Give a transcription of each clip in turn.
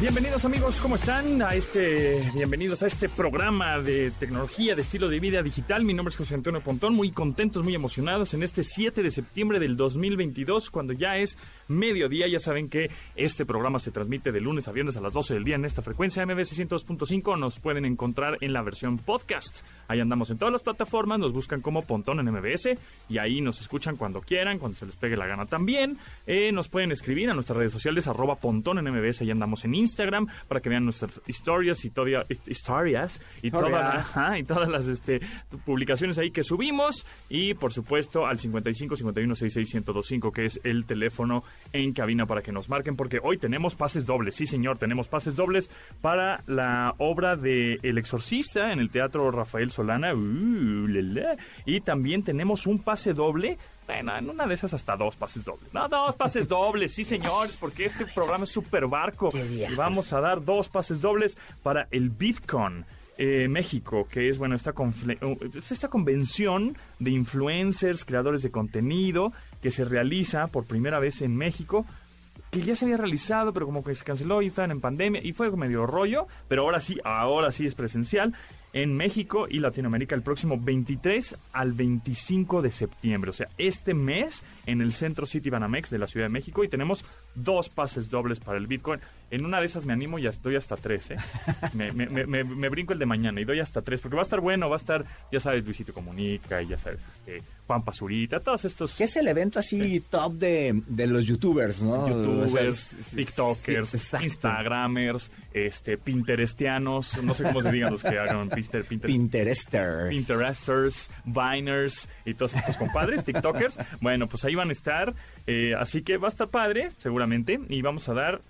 Bienvenidos amigos, ¿cómo están? A este, bienvenidos a este programa de tecnología, de estilo de vida digital. Mi nombre es José Antonio Pontón, muy contentos, muy emocionados en este 7 de septiembre del 2022, cuando ya es mediodía. Ya saben que este programa se transmite de lunes a viernes a las 12 del día en esta frecuencia MBC 102.5. Nos pueden encontrar en la versión podcast. Ahí andamos en todas las plataformas, nos buscan como Pontón en MBS y ahí nos escuchan cuando quieran, cuando se les pegue la gana también. Eh, nos pueden escribir a nuestras redes sociales, arroba Pontón en MBS, ahí andamos en Instagram para que vean nuestras historias y todas historias y todas, ajá, y todas las este, publicaciones ahí que subimos. Y por supuesto al 55 51 66 1025 que es el teléfono en cabina para que nos marquen porque hoy tenemos pases dobles, sí señor, tenemos pases dobles para la obra de El Exorcista en el Teatro Rafael Solana. Uh, y también tenemos un pase doble bueno, en una de esas hasta dos pases dobles. No, dos pases dobles, sí, señores, porque este programa es super barco. Y vamos a dar dos pases dobles para el Bitcoin. Eh, México, que es bueno esta, confle- uh, esta convención de influencers, creadores de contenido, que se realiza por primera vez en México, que ya se había realizado, pero como que se canceló y estaban en pandemia y fue medio rollo, pero ahora sí, ahora sí es presencial en México y Latinoamérica el próximo 23 al 25 de septiembre. O sea, este mes en el Centro City Banamex de la Ciudad de México y tenemos dos pases dobles para el Bitcoin. En una de esas me animo y doy hasta tres, ¿eh? Me, me- me- me- me brinco el de mañana y doy hasta tres, porque va a estar bueno, va a estar, ya sabes, Luisito Comunica y ya sabes, este, Juan Pazurita, todos estos... Que es el evento así top de, de los youtubers, ¿no? youtubers, O sea, es- es- tiktokers, sí, instagramers, este, pinterestianos, no sé cómo se digan los que hagan Pinter, Pinter, Pinterester. Pinteresters, Viners y todos estos compadres, TikTokers. Bueno, pues ahí van a estar. eh, así que va a estar padre, seguramente. Y vamos a dar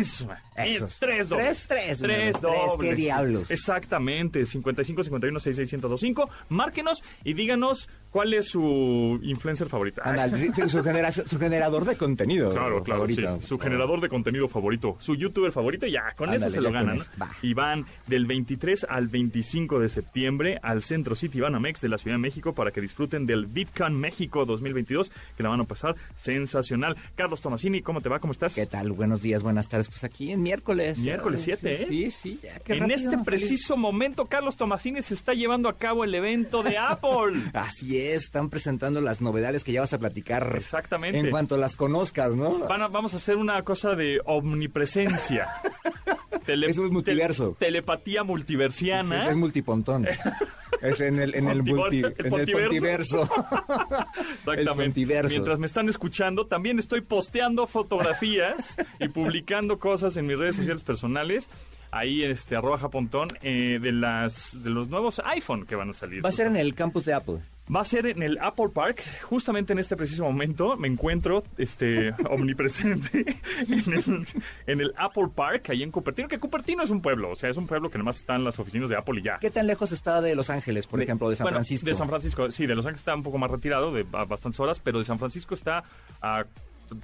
eso. Esos. Tres dobles. Tres, tres, Tres bueno, tres, dobles. ¿qué diablos? Exactamente. 55 51 66 1025. Márquenos y díganos cuál es su influencer favorita. Sí, su, genera- su generador de contenido. Claro, claro, favorito. sí. Su generador de contenido favorito, su youtuber favorito, ya, con eso se lo ganan. Y van del 23 al 25 de septiembre al Centro City Banamex de la Ciudad de México para que disfruten del Bitcoin México 2022, que la van a pasar sensacional. Carlos Tomasini, ¿cómo te va? ¿Cómo estás? ¿Qué tal? Buenos días, buenas tardes. Pues aquí en miércoles. Miércoles Sí, 7, ¿eh? Sí, sí. ya, qué En rápido, este feliz. preciso momento, Carlos Tomasini se está llevando a cabo el evento de Apple. Así es, están presentando las novedades que ya vas a platicar. Exactamente. En cuanto las conozcas, ¿no? Van a- vamos a hacer una cosa de omnipresencia. Tele- Es un multiverso. te- telepatía multiversiana. Es, es multipontón. es en el, en el, multi, el en el pontiverso. pontiverso. Exactamente. El pontiverso. Mientras me están escuchando, también estoy posteando fotografías y publicando cosas en mis redes sociales personales. Ahí, este, arroba japontón, eh, de las, de los nuevos iPhone que van a salir. Va a ser en el campus de Apple. Va a ser en el Apple Park. Justamente en este preciso momento me encuentro este, omnipresente en el, en el Apple Park, ahí en Cupertino. Que Cupertino es un pueblo, o sea, es un pueblo que nomás están las oficinas de Apple y ya. ¿Qué tan lejos está de Los Ángeles, por ejemplo, de San Bueno, Francisco? De San Francisco, sí, de Los Ángeles está un poco más retirado, de a bastantes horas, pero de San Francisco está a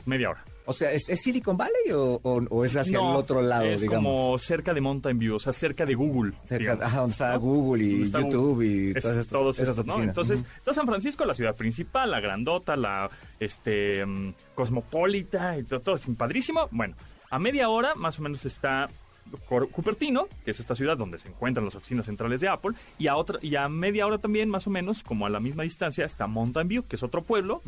media hora. O sea, ¿es, es Silicon Valley o, o- o es hacia No, el otro lado, es digamos? como cerca de Mountain View, o sea, cerca de Google. Cerca, digamos. ajá, donde está ¿no? Google y está YouTube Google. y Es- todas estas, todos esas estos, ¿no? Entonces, está San Francisco, la ciudad principal, la grandota, la este mm, cosmopolita y todo, todo es padrísimo. Bueno, a media hora más o menos está Cupertino, que es esta ciudad donde se encuentran las oficinas centrales de Apple, y a otra y a media hora también más o menos, como a la misma distancia, está Mountain View, que es otro pueblo,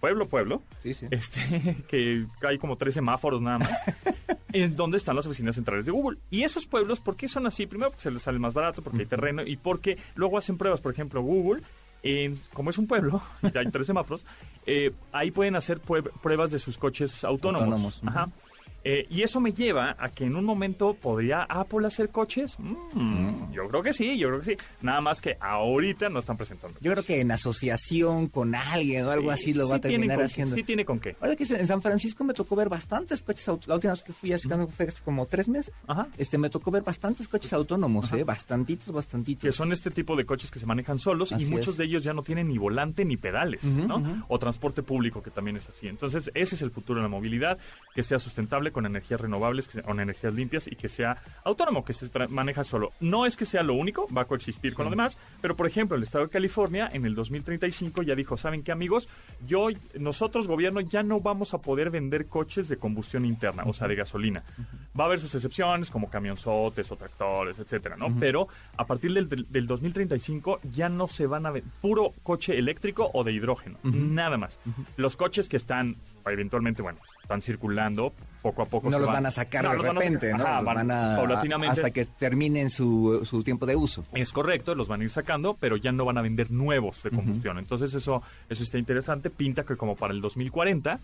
pueblo, pueblo, Sí, sí. este, que hay como tres semáforos nada más, es donde están las oficinas centrales de Google. Y esos pueblos, ¿por qué son así? Primero porque se les sale más barato, porque hay terreno, y porque luego hacen pruebas, por ejemplo, Google, en- como es un pueblo, y hay tres semáforos, eh, ahí pueden hacer pruebas de sus coches autónomos. Autónomos. Ajá. Eh, y eso me lleva a que en un momento podría Apple hacer coches. Mm, Yo creo que sí, yo creo que sí. Nada más que ahorita no están presentando. Yo creo que en asociación con alguien o algo así lo va a Sí terminar con- haciendo. Sí tiene con qué. Ahora que en San Francisco me tocó ver bastantes coches autónomos. La última vez que fui hace, como tres meses. Ajá. Este, me tocó ver bastantes coches autónomos, ¿eh? Bastantitos, bastantitos. que son este tipo de coches que se manejan solos Así y muchos es. de ellos ya no tienen ni volante ni pedales, ¿no? O transporte público que también es así. Entonces, ese es el futuro de la movilidad, que sea sustentable, con energías renovables, que con energías limpias y que sea autónomo, que se maneja solo. No es que sea lo único, va a coexistir con lo demás, pero por ejemplo, el estado de California en el 2035 ya dijo, ¿saben qué amigos? Yo, nosotros gobierno ya no vamos a poder vender coches de combustión interna, o sea, de gasolina. Va a haber sus excepciones como camionzotes o tractores, etcétera, ¿no? Pero a partir del, del, del 2035 ya no se van a ver puro coche eléctrico o de hidrógeno, nada más. Los coches que están eventualmente, bueno, están circulando poco a poco. No se los van a sacar No, de los van a repente. ¿no? Ajá, Los van van a, paulatinamente. hasta que terminen su, su tiempo de uso. Es correcto, los van a ir sacando, pero ya no van a vender nuevos de combustión. Entonces eso, eso está interesante. Pinta que como para el 2040,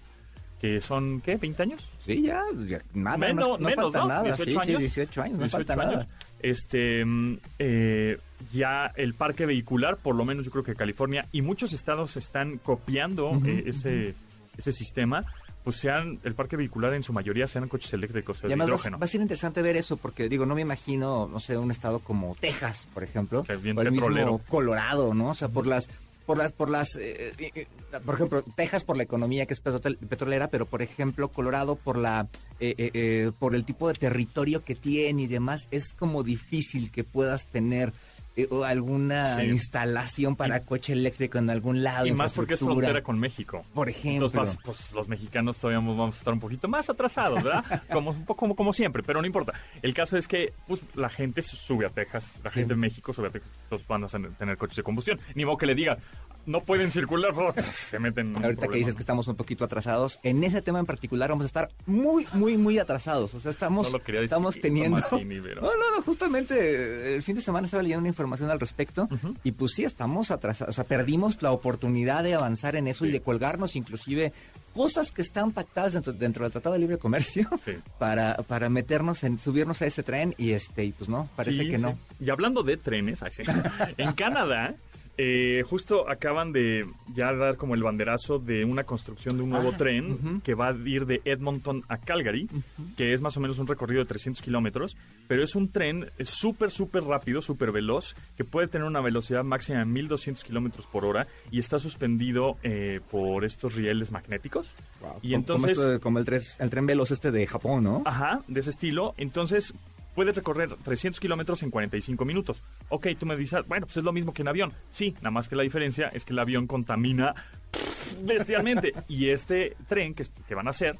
que son, ¿qué? ¿20 años? Sí, ya, ya nada, menos, no, no menos, falta ¿no? nada. 18 sí, sí, años. 18 años, no 18 falta años. nada. Este, mm, eh, ya el parque vehicular, por lo menos yo creo que California y muchos estados están copiando eh, ese, ese sistema. Pues sean, el parque vehicular en su mayoría sean coches eléctricos o de hidrógeno. va a ser interesante ver eso, porque digo, no me imagino, no sé, un estado como Texas, por ejemplo, Que es bien o el mismo Colorado, ¿no? O sea, por las, por las, por las, eh, eh, eh, por ejemplo, Texas por la economía que es petrol- petrolera, pero por ejemplo Colorado por la, eh, por el tipo de territorio que tiene y demás, es como difícil que puedas tener o alguna Sí. instalación para coche eléctrico en algún lado. Y más porque es frontera con México. Por ejemplo. Entonces, pues, los mexicanos todavía vamos a estar un poquito más atrasados, ¿verdad? como, como, como siempre, pero no importa. El caso es que pues, la gente sube a Texas, la gente en México sube a Texas, entonces van a tener coches de combustión. Ni modo que le digan, no pueden circular, se meten en Ahorita que dices que estamos un poquito atrasados, en ese tema en particular vamos a estar muy, muy, muy atrasados. O sea, estamos, No lo estamos teniendo... Tomasini, pero- No, no, no, justamente eh, el fin de semana estaba leyendo una información al respecto y pues sí, estamos atrasados. O sea, perdimos la oportunidad de avanzar en eso y de colgarnos inclusive cosas que están pactadas dentro, dentro del Tratado de Libre Comercio Sí. para, para meternos en, subirnos a ese tren y este, y pues no, parece Sí, que no. Y hablando de trenes, en Canadá, eh, justo acaban de ya dar como el banderazo de una construcción de un nuevo Ah, tren que va a ir de Edmonton a Calgary, que es más o menos un recorrido de 300 kilómetros, pero es un tren eh, súper, súper rápido, súper veloz, que puede tener una velocidad máxima de 1200 kilómetros por hora y está suspendido eh, por estos rieles magnéticos. Y Como- entonces... Como, esto de- como el, tres- el tren veloz este de Japón, ¿no? Ajá, de ese estilo. Entonces, puedes recorrer 300 kilómetros en 45 minutos. Ok, tú me dices, bueno, pues es lo mismo que en avión. Sí, nada más que la diferencia es que el avión contamina bestialmente. y este tren que, que van a hacer,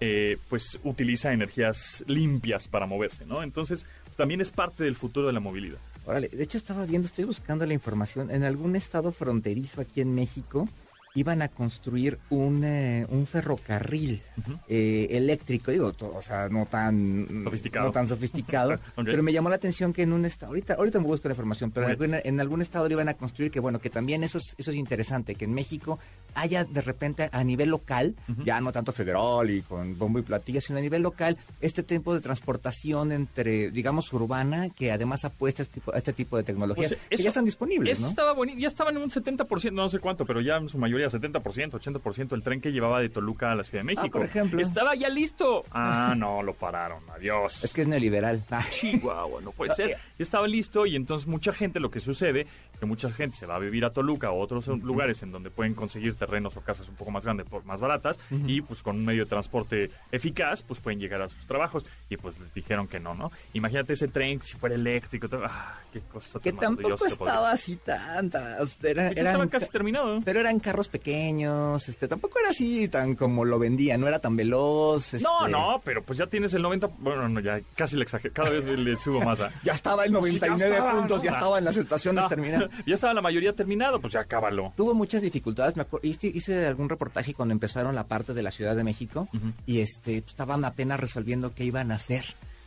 eh, pues utiliza energías limpias para moverse, ¿no? Entonces, también es parte del futuro de la movilidad. Órale, de hecho estaba viendo, estoy buscando la información. En algún estado fronterizo aquí en México iban a construir un, eh, un ferrocarril eh, eléctrico, digo, o sea, no tan Sofisticado. no tan sofisticado, pero me llamó la atención que en un estado, ahorita, ahorita me busco la información, pero en algún, en algún estado lo iban a construir, que bueno, que también eso es, eso es interesante, que en México haya de repente a nivel local, ya no tanto federal y con bombo y platillo, sino a nivel local, este tipo de transportación entre, digamos, urbana, que además apuesta a este tipo, a este tipo de tecnologías, Pues, que eso- ya están disponibles, Eso ¿no? estaba bonito, ya estaban en un 70%, no sé cuánto, pero ya en su mayoría 70%, 80% el tren que llevaba de Toluca a la Ciudad de México. Ah, por ejemplo. Estaba ya listo. Ah, no, lo pararon, adiós. Es que es neoliberal. Ah, Chihuahua, no puede No, ser. estaba listo y entonces mucha gente, lo que sucede es que mucha gente se va a vivir a Toluca o a otros lugares en donde pueden conseguir terrenos o casas un poco más grandes por más baratas y pues con un medio de transporte eficaz pues pueden llegar a sus trabajos y pues les dijeron que no, ¿no? Imagínate ese tren si fuera eléctrico, todo- ah, qué cosa que tan tampoco estaba así tanta. sea, era- eran estaba casi ca- terminado. Pero eran carros pequeños, este, tampoco era así tan como lo vendía, no era tan veloz. No, este, no, pero pues ya tienes el 90, bueno, no, ya casi le exagero, cada vez le subo más a... Ya estaba el 99 Sí, ya estaba, puntos, ¿no? ya estaba en las estaciones No, terminadas. ya estaba la mayoría terminado, pues ya cábalo. Tuvo muchas dificultades, me acuerdo, hice, hice algún reportaje cuando empezaron la parte de la Ciudad de México y este estaban apenas resolviendo qué iban a hacer.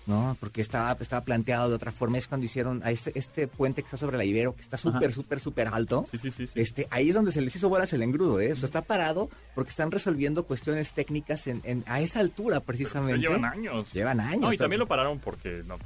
¿No? Porque estaba, estaba planteado de otra forma. Es cuando hicieron a este, este puente que está sobre la Ibero, que está súper, súper, súper alto. Sí, sí, sí. sí. Este, ahí es donde se les hizo bolas el engrudo, ¿eh? O sea, está parado porque están resolviendo cuestiones técnicas en, en- a esa altura, Pero precisamente. llevan años. Llevan años. No, y también lo pararon porque, no,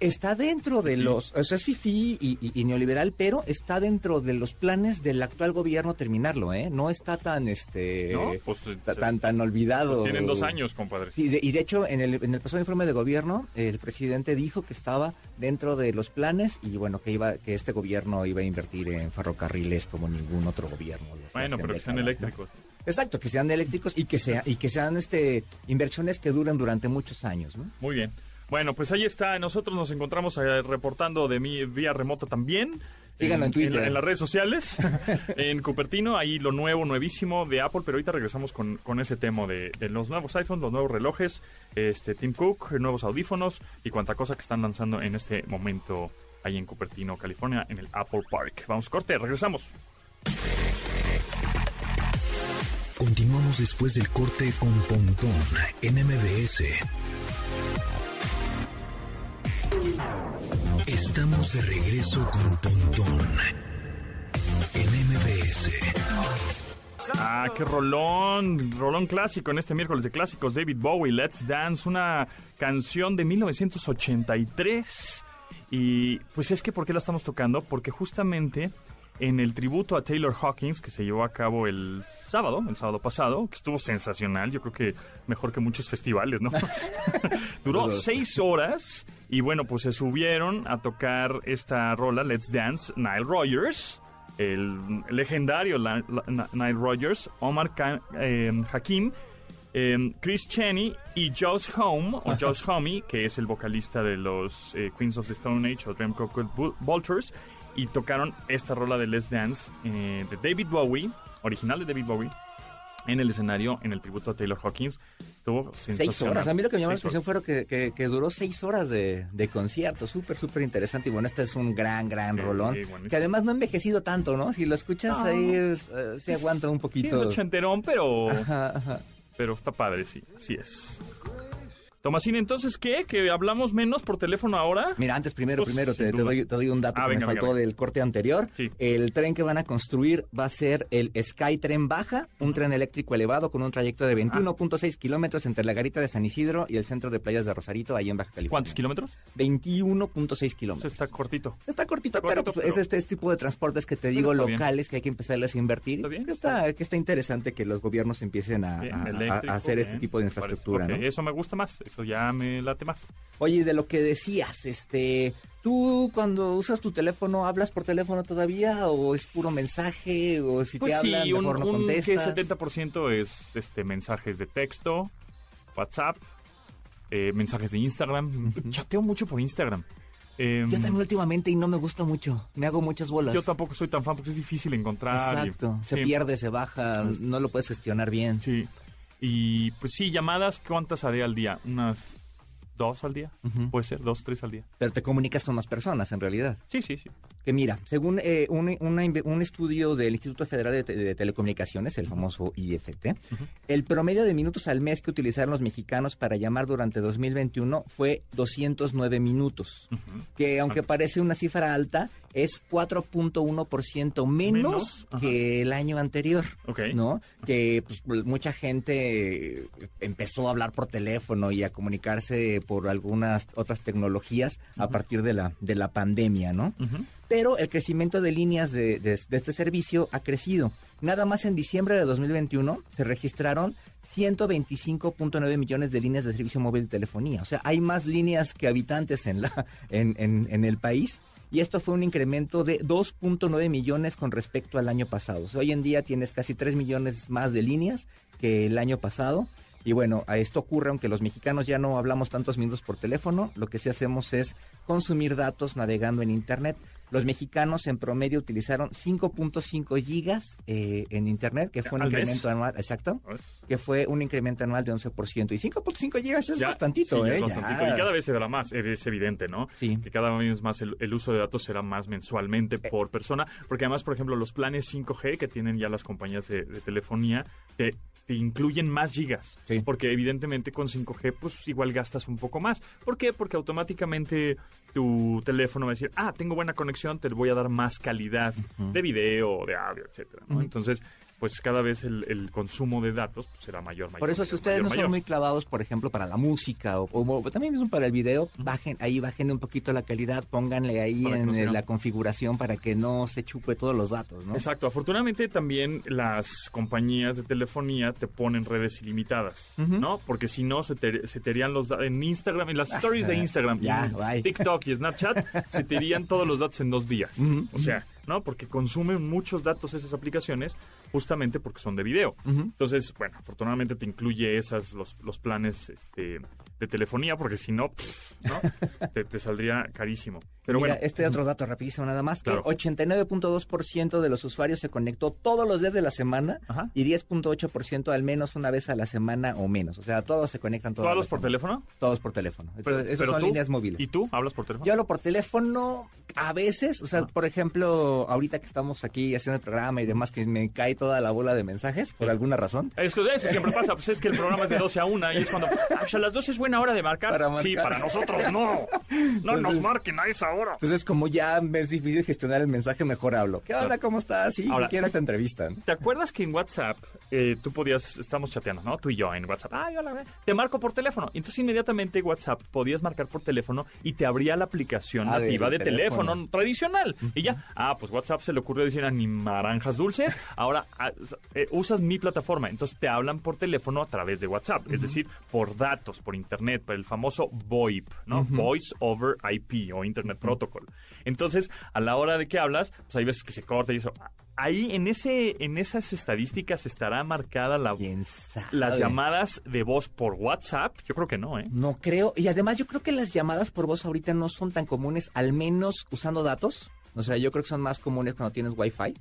Está dentro de los, o sea, es fifí y, y- y neoliberal, pero está dentro de los planes del actual gobierno terminarlo, ¿eh? No está tan, este, ¿no? Pues, se- tan, tan olvidado. pues tienen dos años, compadre. Sí, de- y de hecho, en el, en el pasado informe de gobierno, el presidente dijo que estaba dentro de los planes y bueno, que iba, que este gobierno iba a invertir en ferrocarriles como ningún otro gobierno. Bueno, pero que sean eléctricos. Exacto, que sean eléctricos y que sea y que sean este inversiones que duren durante muchos años, ¿no? Muy bien. Bueno, pues ahí está. Nosotros nos encontramos eh, reportando de mi vía remota también. Síganlo en Twitter. En, las redes sociales. en Cupertino, ahí lo nuevo, nuevísimo de Apple. Pero ahorita regresamos con, con ese tema de, de los nuevos iPhones, los nuevos relojes, este Tim Cook, nuevos audífonos y cuanta cosa que están lanzando en este momento ahí en Cupertino, California, en el Apple Park. Vamos, corte, regresamos. Continuamos después del corte con Pontón en MBS. Estamos de regreso con Pontón en MBS. Ah, qué rolón, rolón clásico en este miércoles de clásicos, David Bowie, Let's Dance, una canción de 1983. Y pues es que, ¿por qué la estamos tocando? Porque justamente en el tributo a Taylor Hawkins que se llevó a cabo el sábado, el sábado pasado, que estuvo sensacional, yo creo que mejor que muchos festivales, ¿no? Duró seis horas y bueno, pues se subieron a tocar esta rola, Let's Dance, Nile Rogers, el legendario Nile Rogers, Omar eh, Hakim, eh, Chris Cheney y Josh Home, o Josh Homey, que es el vocalista de los eh, Queens of the Stone Age o Dream Vultures, y tocaron esta rola de Let's Dance eh, de David Bowie, original de David Bowie, en el escenario, en el tributo a Taylor Hawkins. Estuvo sensacional. Seis horas. A mí lo que me llamó la atención fue que, que, duró seis horas de, de concierto. Súper, súper interesante. Y bueno, este es un gran, gran rolón. que además no ha envejecido tanto, ¿no? Si lo escuchas ahí, eh, se aguanta un poquito. Sí, es ochenterón, pero... Pero está padre, sí. Así es. Tomasín, entonces, ¿qué? ¿Que hablamos menos por teléfono ahora? Mira, antes, primero, pues, primero, te, doy, un dato ah, que me faltó del corte anterior. El tren que van a construir va a ser el Sky Tren Baja, un tren eléctrico elevado con un trayecto de 21.6 kilómetros entre la garita de San Isidro y el centro de playas de Rosarito, ahí en Baja California. ¿Cuántos kilómetros? 21.6 kilómetros. está cortito. Está cortito, pero, pues, es este, tipo de transportes que te digo locales que hay que empezarles a invertir. Está, que está, interesante que los gobiernos empiecen a, hacer este tipo de infraestructura. Eso me gusta más eso ya me late más. Oye, de lo que decías, este, ¿tú cuando usas tu teléfono hablas por teléfono todavía o es puro mensaje o si te pues hablan sí, mejor no contestas? Un 70% es este mensajes de texto, WhatsApp, eh, mensajes de Instagram. Chateo mucho por Instagram. Em, yo también últimamente y no me gusta mucho. Me hago muchas bolas. Yo tampoco soy tan fan porque es difícil encontrar. Exacto. se pierde, se baja, no lo puedes gestionar bien. Sí. Y pues sí, llamadas, ¿cuántas haré al día? Unas dos al día, puede ser, dos, tres al día. Pero te comunicas con más personas, en realidad. Sí, sí, sí. Que mira, según eh, un, un, estudio del Instituto Federal de, Telecomunicaciones, el famoso IFT, el promedio de minutos al mes que utilizaron los mexicanos para llamar durante 2021 fue 209 minutos, que aunque parece una cifra alta, es 4.1% menos, menos que el año anterior, ¿no? Que pues, mucha gente empezó a hablar por teléfono y a comunicarse por algunas otras tecnologías a partir de la, de la pandemia, ¿no? Pero el crecimiento de líneas de, este servicio ha crecido. Nada más en diciembre de 2021 se registraron 125.9 millones de líneas de servicio móvil de telefonía. O sea, hay más líneas que habitantes en, la, en, en, el país y esto fue un incremento de 2.9 millones con respecto al año pasado. hoy en día tienes casi 3 millones más de líneas que el año pasado. Y bueno, a esto ocurre aunque los mexicanos ya no hablamos tantos minutos por teléfono, lo que sí hacemos es consumir datos navegando en Internet. Los mexicanos en promedio utilizaron 5.5 gigas eh, en Internet, que fue un incremento anual, exacto, que fue un incremento anual de 11%. Y 5.5 gigas es bastantito, ¿eh? Y cada vez será más, es evidente, ¿no? Sí. Que cada vez más el, uso de datos será más mensualmente eh. por persona, porque además, por ejemplo, los planes 5G que tienen ya las compañías de, telefonía, te, te, incluyen más gigas. Sí. Porque evidentemente con 5G, pues igual gastas un poco más. ¿Por qué? Porque automáticamente tu teléfono va a decir, ah, tengo buena conexión te voy a dar más calidad de video, de audio, etcétera. Entonces, pues cada vez el, consumo de datos pues, será mayor, mayor. Por eso, si ustedes no son muy clavados, por ejemplo, para la música o, también mismo para el video, bajen ahí, bajen un poquito la calidad, pónganle ahí en la configuración para que no se chupe todos los datos, ¿no? Exacto. Afortunadamente también las compañías de telefonía te ponen redes ilimitadas, ¿no? Porque si no, se te, se irían los datos en Instagram, en las stories de Instagram, TikTok y Snapchat, se te irían todos los datos en dos días. O sea ¿no? Porque consumen muchos datos esas aplicaciones justamente porque son de video. Entonces, bueno, afortunadamente te incluye esas, los, los planes este, de telefonía, porque si no, pff, ¿no? te, te saldría carísimo. Pero Mira, bueno, este otro dato rapidísimo nada más, Claro. que 89.2% de los usuarios se conectó todos los días de la semana Ajá. y 10.8% al menos una vez a la semana o menos. O sea, todos se conectan todos. ¿tú hablas por teléfono? Todos por teléfono. Pero- Entonces, Esos son tú- líneas móviles. ¿Y tú hablas por teléfono? Yo hablo por teléfono a veces, o sea, Ah. por ejemplo, ahorita que estamos aquí haciendo el programa y demás, que me cae toda la bola de mensajes por alguna razón. Es que eso siempre pasa, pues es que el programa es de 12 a 1 y es cuando, "Ah, pues a las 12 es buena hora de marcar. Para marcar. Sí, para nosotros no. No nos marquen a esa hora. Entonces, como ya es difícil gestionar el mensaje, mejor hablo. ¿Qué onda? ¿Cómo estás? Sí, Ahora- si quiero esta entrevista. ¿no? ¿Te acuerdas que en WhatsApp eh, tú podías, estamos chateando, ¿no? Tú y yo en WhatsApp. Ay, hola, ve, te marco por teléfono. Entonces inmediatamente WhatsApp podías marcar por teléfono y te abría la aplicación Ah, nativa de teléfono. tradicional. Y ya, ah, pues WhatsApp se le ocurrió decir a ni naranjas dulces. Ahora ah, eh, usas mi plataforma. Entonces te hablan por teléfono a través de WhatsApp. Es decir, por datos, por internet, por el famoso VoIP, ¿no? Voice over IP o Internet Protocol. Entonces, a la hora de que hablas, pues hay veces que se corta y eso. Ahí en ese en esas estadísticas estará marcada la, las llamadas de voz por WhatsApp. Yo creo que no, ¿eh? No creo. Y además yo creo que las llamadas por voz ahorita no son tan comunes, al menos usando datos. O sea, yo creo que son más comunes cuando tienes Wi-Fi.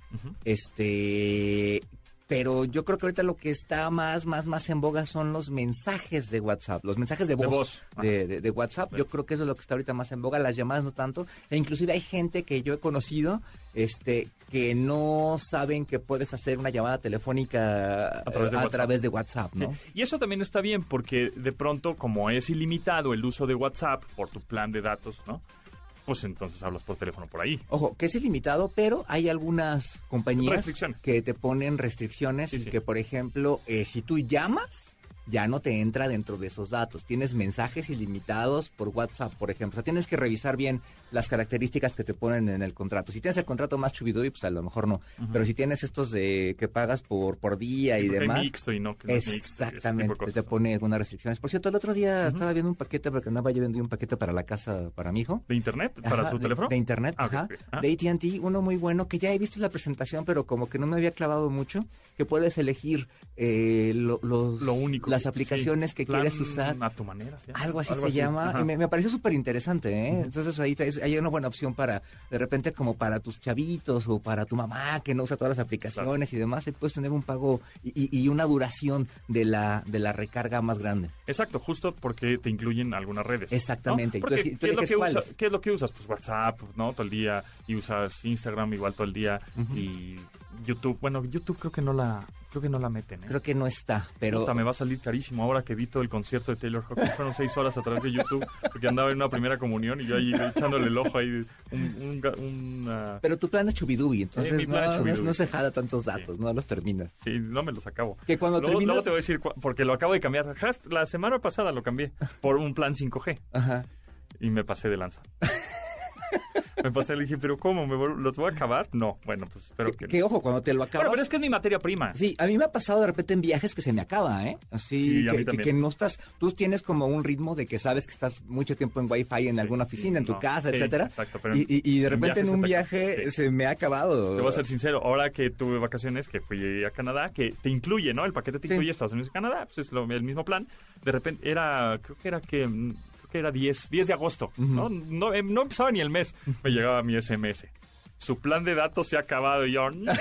Este, pero yo creo que ahorita lo que está más, más, más en boga son los mensajes de WhatsApp, los mensajes de De voz, de, de- de WhatsApp. Yo creo que eso es lo que está ahorita más en boga, las llamadas no tanto. E inclusive hay gente que yo he conocido, este, que no saben que puedes hacer una llamada telefónica A través de WhatsApp. través de WhatsApp, Sí. ¿no? Y eso también está bien porque de pronto, como es ilimitado el uso de WhatsApp por tu plan de datos, ¿no? Pues entonces hablas por teléfono por ahí. Ojo, que es ilimitado, pero hay algunas compañías que te ponen restricciones Sí, y sí. que, por ejemplo, eh, si tú llamas, ya no te entra dentro de esos datos. Tienes mensajes ilimitados por WhatsApp, por ejemplo. O sea, tienes que revisar bien las características que te ponen en el contrato. Si tienes el contrato más chubiduy, pues a lo mejor no. Pero si tienes estos de que pagas por, por día y demás... mixto y no, que no es mixto y Exactamente, cosas. te pone algunas restricciones. Por cierto, el otro día estaba viendo un paquete, porque andaba yo viendo un paquete para la casa, para mi hijo. ¿De internet? ¿Para Ajá, su teléfono? De internet, Ah, ajá. ok. Ah. De AT&T, uno muy bueno, que ya he visto la presentación, pero como que no me había clavado mucho, que puedes elegir eh, lo- los, Lo único. las sí. aplicaciones que quieres usar. A tu manera, ¿sí? Algo así se llama, y me, me pareció súper interesante, ¿eh? Entonces ahí te- hay una buena opción para, de repente, como para tus chavitos o para tu mamá que no usa todas las aplicaciones y demás, y puedes tener un pago y, y- una duración de la, de la recarga más grande. Exacto, justo porque te incluyen algunas redes. Exactamente, ¿no? Porque, entonces, tú ¿qué, es lo que usa- qué es lo que usas? Pues WhatsApp, ¿no? Todo el día. Y usas Instagram igual todo el día. Y YouTube. Bueno, YouTube creo que no la, creo que no la meten, ¿eh? Creo que no está, pero... Puta, me va a salir carísimo ahora que vi todo el concierto de Taylor Hawkins. Fueron seis horas a través de YouTube porque andaba en una primera comunión y yo ahí echándole el ojo ahí. Un, un, una- Pero tu plan es chubidubi, entonces mi plan no, es no- chubidubi. no se jala tantos datos, no los terminas. Sí, no me los acabo. Que cuando luego, terminas- luego te voy a decir, porque lo acabo de cambiar. La semana pasada lo cambié por un plan 5G Ajá. y me pasé de lanza. me pasé, le dije, ¿pero cómo? ¿Me ¿Los voy a acabar? No, bueno, pues espero que, Que, ojo, cuando te lo acabas... Bueno, pero es que es mi materia prima. Sí, a mí me ha pasado de repente en viajes que se me acaba, ¿eh? Así Sí, que, que, también. que no estás, tú tienes como un ritmo de que sabes que estás mucho tiempo en Wi-Fi en alguna oficina, en tu no, casa, sí, etcétera. exacto, pero y, y- y de en repente en un se te acaba. viaje se me ha acabado. Te voy a ser sincero, ahora que tuve vacaciones, que fui a Canadá, que te incluye, ¿no? El paquete te incluye Estados Unidos y Canadá, pues es lo- el mismo plan. De repente era, creo que era que, mm, que era 10, 10 de agosto, ¿no? No, eh, no empezaba ni el mes, me llegaba mi SMS. Su plan de datos se ha acabado y yo, ¡no!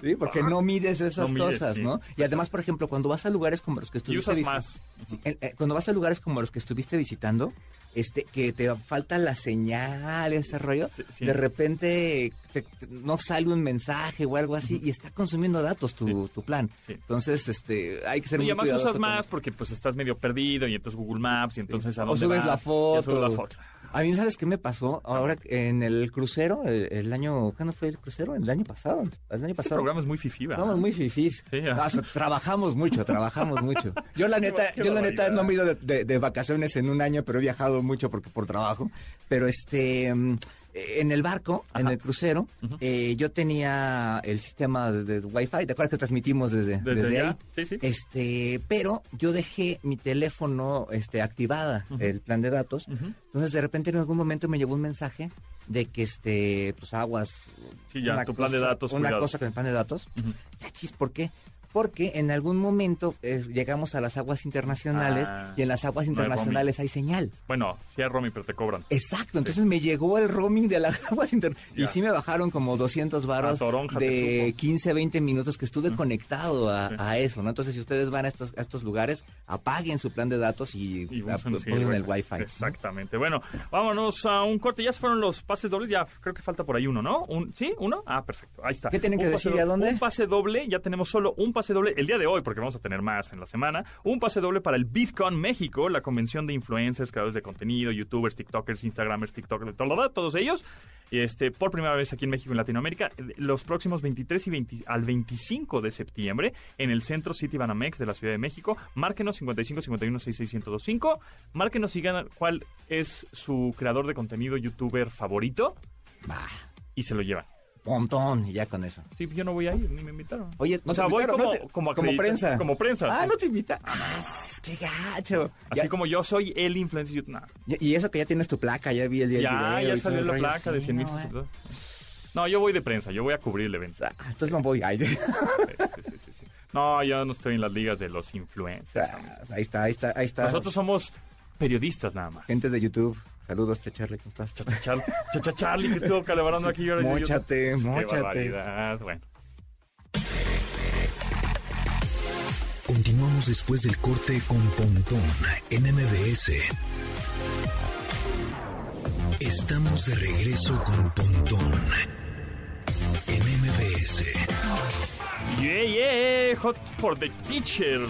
Sí, porque no mides esas No mides, cosas, sí. ¿no? Y además, por ejemplo, cuando vas a lugares como los que Y estuviste usas visi- más. Eh, cuando vas a lugares como los que estuviste visitando, este, que te falta la señal, ese rollo, Sí, sí. de repente te- te- no sale un mensaje o algo así y está consumiendo datos tu, tu plan. Entonces, este, hay que ser Y muy además cuidadoso usas más porque pues estás medio perdido y entonces Google Maps y entonces a O dónde subes vas? la Y foto. subes la foto. A mí, ¿sabes qué me pasó? Ahora en el crucero, el, el año, ¿cuándo fue el crucero? El año pasado. El año Este pasado. programa es muy fifí, ¿verdad? Estamos muy fifís. Sí. Ah, trabajamos mucho, trabajamos mucho. Yo la neta, yo la neta no me he ido de, de- de vacaciones en un año, pero he viajado mucho porque por trabajo. Pero este mm, en el barco, en el crucero, eh, yo tenía el sistema de, de Wi-Fi. ¿Te acuerdas que transmitimos desde, Desde ahí? sí, sí. Este, pero yo dejé mi teléfono este, activada, el plan de datos. Entonces, de repente, en algún momento me llegó un mensaje de que este, pues aguas. Sí, ya, tu plan de datos, Una cuidado. cosa con el plan de datos. Chis, ¿por qué? Porque en algún momento eh, llegamos a las aguas internacionales Ah, y en las aguas no hay internacionales hay señal. Bueno, sí hay roaming, pero te cobran. Exacto, entonces me llegó el roaming de las aguas internacionales. Y sí me bajaron como 200 varos toronja de supo. 15 a 20 minutos que estuve conectado a, Sí. a eso, ¿no? Entonces, si ustedes van a estos, a estos lugares, apaguen su plan de datos y, Y ah, sí, pongan el Wi-Fi. Exactamente. Bueno, vámonos a un corte. Ya se fueron los pases dobles. Ya creo que falta por ahí uno, ¿no? Un, ¿Sí? ¿Uno? Ah, perfecto. Ahí está. ¿Qué tienen que Un pase decir? ¿A dónde? Un pase doble. Ya tenemos solo un pase doble el día de hoy, porque vamos a tener más en la semana. Un pase doble para el BitCon México, la convención de influencers, creadores de contenido, youtubers, tiktokers, instagramers, tiktokers, todo, todos ellos. Este, por primera vez aquí en México y en Latinoamérica, los próximos 23 y 20 al 25 de septiembre en el Centro City Banamex de la Ciudad de México. Márquenos 55 51 66 1025. Márquenos y digan cuál es su creador de contenido youtuber favorito Bah, y se lo llevan. Montón, y ya con eso. Sí, yo no voy a ir, ni me invitaron. Oye, no o sea, te voy como, no te- como, prensa. Como prensa. Ah, sí. no te invita. Ah, qué gacho. Así Ya- como yo soy el influencer. nah. y- eso que ya tienes tu placa, ya vi el día Ya, video ya salió la rollo. placa de Sí, 100 mil no, eh. No, yo voy de prensa, yo voy a cubrir el evento. Ah, entonces no voy. Ay, Sí, sí, sí, sí. No, yo no estoy en las ligas de los influencers. amigo. ahí está, ahí está, ahí está. Nosotros somos periodistas nada más. Gente de YouTube. Saludos, Che Charlie, ¿cómo estás? Chacha Char- Chacha Charlie que estuvo calabarando aquí. y ahora Móchate, yo- móchate. Bueno. Continuamos después del corte con Pontón en MBS. Estamos de regreso con Pontón en MBS. Yeah, yeah, Hot for the Teacher,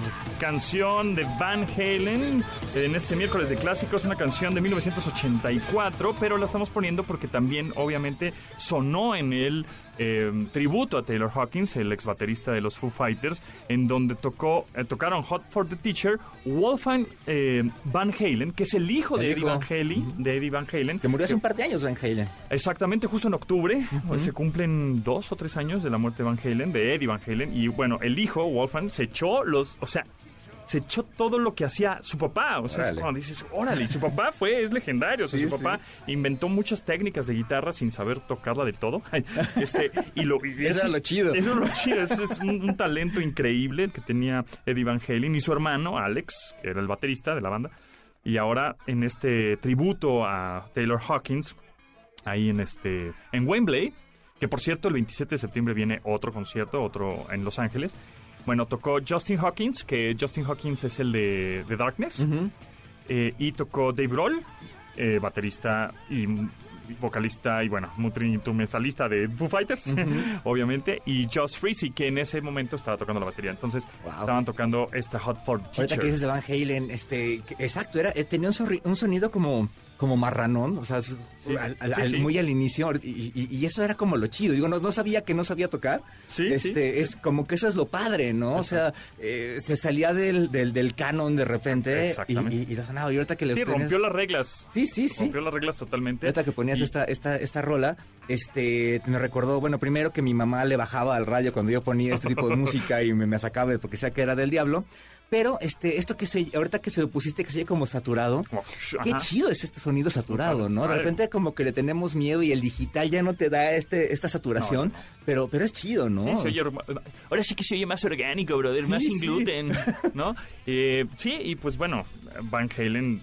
canción de Van Halen en este miércoles de clásicos, una canción de 1984, pero la estamos poniendo porque también obviamente sonó en el eh, tributo a Taylor Hawkins, el ex baterista de los Foo Fighters, en donde tocó, eh, tocaron Hot for the Teacher, Wolfgang eh, Van Halen, que es el hijo de El Eddie hijo. Van Halen, de Eddie Van Halen, Que murió hace un par de años, Van Halen. Exactamente, justo en octubre pues, se cumplen dos o tres años de la muerte de Van Halen, de Eddie Van Halen. Y bueno, el hijo, Wolfgang, se echó los. O sea, se echó todo lo que hacía su papá. O sea, es cuando dices, órale, su papá fue, es legendario. O sea, Sí, su papá inventó muchas técnicas de guitarra sin saber tocarla de todo. Este, y lo, y Eso era lo chido. Eso era lo chido. Ese es un, un talento increíble que tenía Eddie Van Halen y su hermano, Alex, que era el baterista de la banda. Y ahora en este tributo a Taylor Hawkins, ahí en este en Wembley, que por cierto el 27 de septiembre viene otro concierto, otro en Los Ángeles. Bueno, tocó Justin Hawkins, que Justin Hawkins es el de, de Darkness, eh, y tocó Dave Grohl, eh, baterista y vocalista y bueno, multi-instrumentalista de Foo Fighters, obviamente, y Josh Freese, que en ese momento estaba tocando la batería. Entonces Wow. estaban tocando esta Hot for Ahorita Teacher. que dices de Van Halen, este, exacto, era, eh, tenía un sonido como, como marranón, o sea, Sí, al- al- sí, al- sí. muy al inicio, y, y- y eso era como lo chido. Digo, no, no sabía que no sabía tocar. Sí, este, sí. es como que eso es lo padre, ¿no? O sea, eh, se salía del, del, del canon de repente y, y, y lo sonaba. Y ahorita que le Sí, rompió las reglas. Sí, sí, sí. Rompió las reglas totalmente. Ahorita que ponías esta, esta, esta rola, este, me recordó, bueno, primero que mi mamá le bajaba al radio cuando yo ponía este tipo de música y me, me sacaba porque sabía que era del diablo. Pero este, esto que se, ahorita que se lo pusiste que se oye como saturado, Como, qué ajá. chido es este sonido saturado, ¿no? De repente como que le tenemos miedo y el digital ya no te da este, esta saturación, No, no, no. pero, pero es chido, ¿no? Sí, se oye ahora sí que se oye más orgánico, brother, Sí, más sin sí. gluten, ¿no? Eh, sí, y pues bueno, Van Halen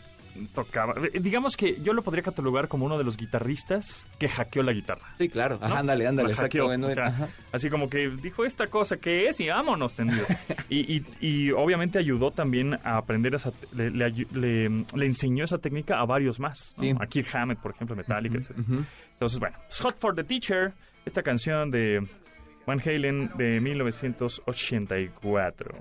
tocaba. eh, Digamos que yo lo podría catalogar como uno de los guitarristas que hackeó la guitarra. Sí, claro. ¿no? Ajá, ándale, ándale. Hackeó, bueno, o sea, ajá. así como que dijo esta cosa que es y vámonos tendido. y, y, y obviamente ayudó también a aprender esa, le, le ayu- le- le enseñó esa técnica a varios más. ¿no? Sí. A Kirk Hammett, por ejemplo, Metallica, etc. ujú. Entonces, bueno, Hot for the Teacher, esta canción de Van Halen de 1984.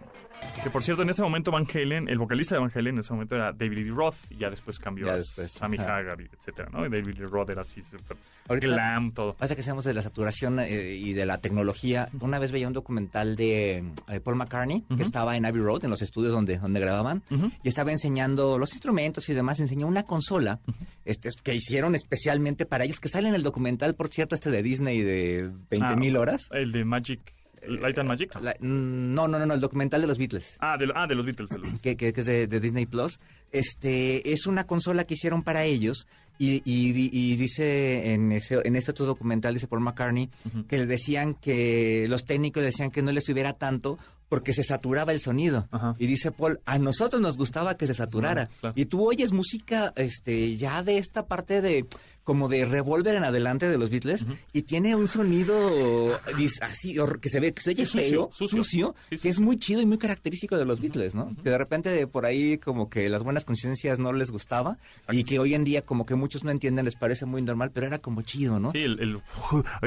Que por cierto, en ese momento Van Halen, el vocalista de Van Halen en ese momento era David Lee Roth, y ya después cambió Ya a después, Sammy ajá. Hagar, etcétera, ¿no? Y David Lee Roth era así súper Ahorita- glam, todo. Pasa que seamos de la saturación eh, y de la tecnología. Una vez veía un documental de eh, Paul McCartney que estaba en Abbey Road, en los estudios donde, donde grababan, y estaba enseñando los instrumentos y demás. Enseñó una consola este, que hicieron especialmente para ellos, que sale en el documental, por cierto, este de Disney de 20 mil Ah, horas. El de Magic, Light and Magic. La- no, no, no, no, el documental de los Beatles. Ah, de, ah, de los Beatles. de los- que, que- que es de, de Disney Plus, este, es una consola que hicieron para ellos Y, y- y dice en ese en este otro documental, dice Paul McCartney, que le decían que los técnicos decían que no le subiera tanto porque se saturaba el sonido. Ajá. Y dice Paul, a nosotros nos gustaba que se saturara. Claro. Y tú oyes música este ya de esta parte de como de revólver en adelante de los Beatles y tiene un sonido así que se ve que se oye Sí, feo, sucio. sucio, Sí, sí. que es muy chido y muy característico de los Beatles, ¿no? Que de repente por ahí como que las buenas conciencias no les gustaba y que hoy en día como que muchos no entienden, les parece muy normal, pero era como chido, ¿no? Sí, el... el-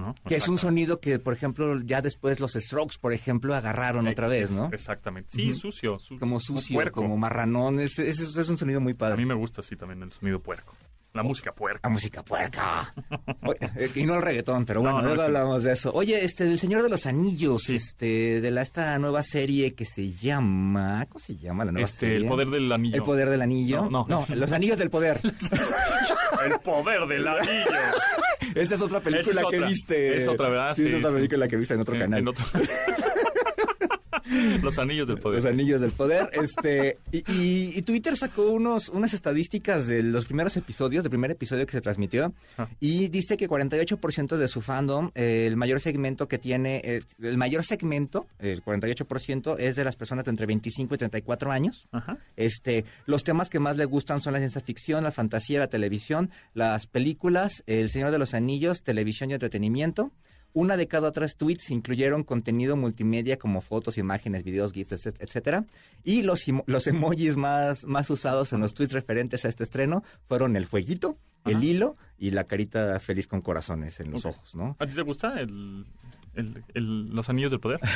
¿no? Que es un sonido que, por ejemplo, ya después los Strokes, por ejemplo, agarraron otra vez, ¿no? Exactamente. Sí, sucio, su- Como sucio, como marranón, es, es, es un sonido muy A padre. mí me gusta así también el sonido puerco. La música puerca. La música puerca. Oye, y no el reggaetón, pero No, bueno, no, luego sí. hablamos de eso. Oye, este, El Señor de los Anillos, Sí. este, de la, esta nueva serie que se llama, ¿cómo se llama la nueva Este, serie? el poder del anillo. El poder del anillo. No, no. Los Anillos del Poder. El poder del anillo. Esa es otra película es que otra. viste. Es otra, ¿verdad? Sí, Sí, es otra película que viste en otro En- canal. en otro- Los anillos del poder. Los anillos del poder. Este, y, y- y Twitter sacó unos, unas estadísticas de los primeros episodios, del primer episodio que se transmitió, Ah. y dice que 48% de su fandom, eh, el mayor segmento que tiene, eh, el mayor segmento, el 48%, es de las personas de entre 25 y 34 años. Ajá. Este, los temas que más le gustan son la ciencia ficción, la fantasía, la televisión, las películas, El Señor de los Anillos, televisión y entretenimiento. Una de cada tres tweets incluyeron contenido multimedia como fotos, imágenes, videos, GIFs, etc- etcétera. Y los, los emojis más, más usados en los tweets referentes a este estreno fueron el fueguito, el hilo y la carita feliz con corazones en los ojos, ¿no? ¿A ti te gusta el, el- el- los anillos del poder?